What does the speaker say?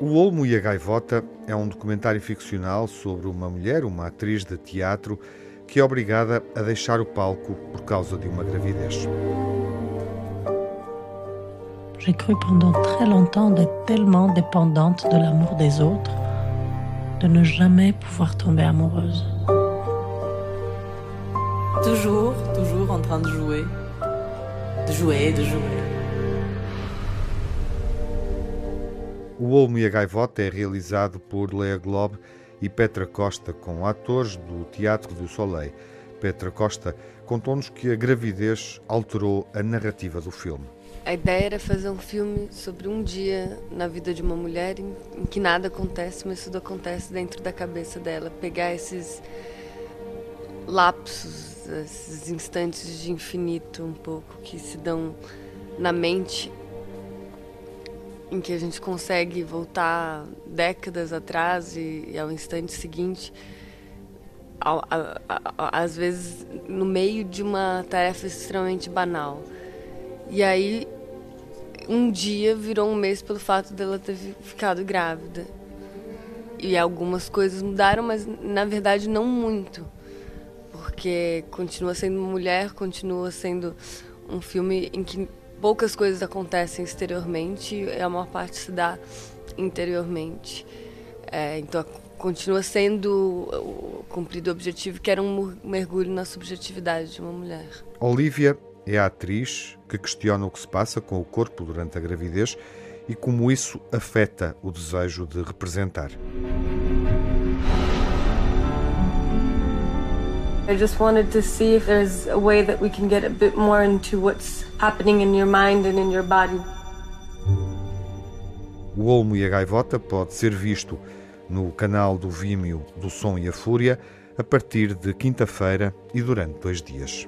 O Olmo e a Gaivota é um documentário ficcional sobre uma mulher, uma atriz de teatro, que é obrigada a deixar o palco por causa de uma gravidez. J'ai cru pendant très longtemps d'être tellement dépendante de l'amour des autres, de ne jamais pouvoir tomber amoureuse. Toujours, toujours en train de jouer. De jouer, de jouer. O Olmo e a Gaivota é realizado por Lea Globe e Petra Costa, com atores do Teatro do Soleil. Petra Costa contou-nos que a gravidez alterou a narrativa do filme. A ideia era fazer um filme sobre um dia na vida de uma mulher em, em que nada acontece, mas tudo acontece dentro da cabeça dela. Pegar esses lapsos, esses instantes de infinito um pouco que se dão na mente em que a gente consegue voltar décadas atrás e, e ao instante seguinte, às vezes no meio de uma tarefa extremamente banal. E aí, um dia virou um mês pelo fato dela ter ficado grávida. E algumas coisas mudaram, mas na verdade não muito. Porque continua sendo uma mulher, continua sendo um filme em que poucas coisas acontecem exteriormente e a maior parte se dá interiormente. É, então continua sendo cumprido o objetivo que era um mergulho na subjetividade de uma mulher. Olivia é a atriz que questiona o que se passa com o corpo durante a gravidez e como isso afeta o desejo de representar. I just wanted to see if there's a way that we can get a bit more into what's happening in your mind and in your body. O Olmo e a Gaivota pode ser visto no canal do Vimeo do Som e a Fúria a partir de quinta-feira e durante dois dias.